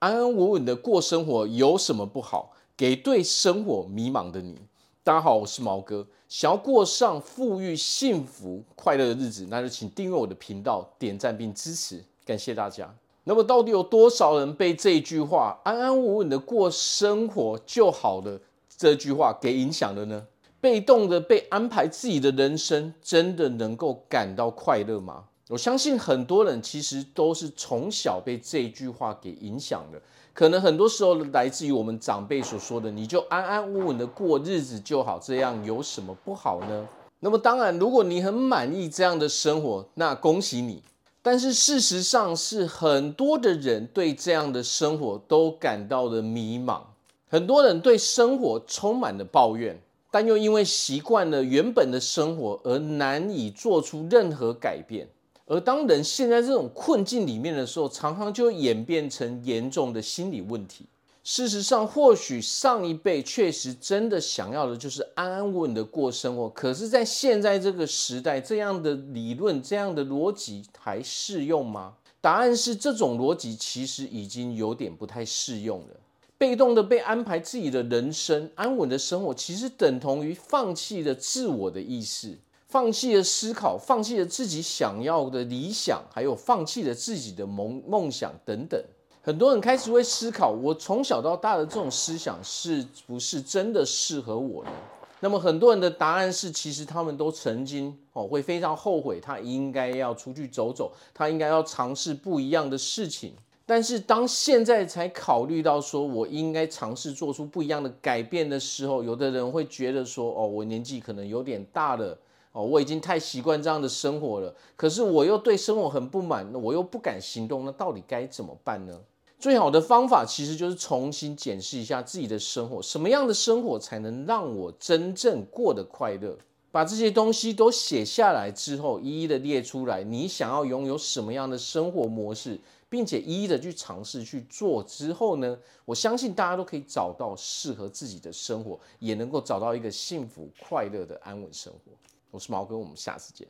安安稳稳的过生活有什么不好？给对生活迷茫的你。大家好，我是毛哥。想要过上富裕、幸福、快乐的日子，那就请订阅我的频道，点赞并支持，感谢大家。那么，到底有多少人被这句话“安安稳稳的过生活就好了”这句话给影响了呢？被动的被安排自己的人生，真的能够感到快乐吗？我相信很多人其实都是从小被这句话给影响的，可能很多时候来自于我们长辈所说的“你就安安稳稳的过日子就好”，这样有什么不好呢？那么当然，如果你很满意这样的生活，那恭喜你。但是事实上是很多的人对这样的生活都感到了迷茫，很多人对生活充满了抱怨，但又因为习惯了原本的生活而难以做出任何改变。而当人陷在这种困境里面的时候，常常就演变成严重的心理问题。事实上，或许上一辈确实真的想要的就是安安稳稳的过生活，可是，在现在这个时代，这样的理论、这样的逻辑还适用吗？答案是，这种逻辑其实已经有点不太适用了。被动的被安排自己的人生，安稳的生活，其实等同于放弃了自我的意识。放弃了思考，放弃了自己想要的理想，还有放弃了自己的梦梦想等等。很多人开始会思考：我从小到大的这种思想是不是真的适合我呢？那么很多人的答案是，其实他们都曾经哦会非常后悔，他应该要出去走走，他应该要尝试不一样的事情。但是当现在才考虑到说我应该尝试做出不一样的改变的时候，有的人会觉得说：哦，我年纪可能有点大了。哦，我已经太习惯这样的生活了，可是我又对生活很不满，我又不敢行动，那到底该怎么办呢？最好的方法其实就是重新检视一下自己的生活，什么样的生活才能让我真正过得快乐？把这些东西都写下来之后，一一的列出来，你想要拥有什么样的生活模式，并且一一的去尝试去做之后呢，我相信大家都可以找到适合自己的生活，也能够找到一个幸福快乐的安稳生活。我是毛哥，我们下次见。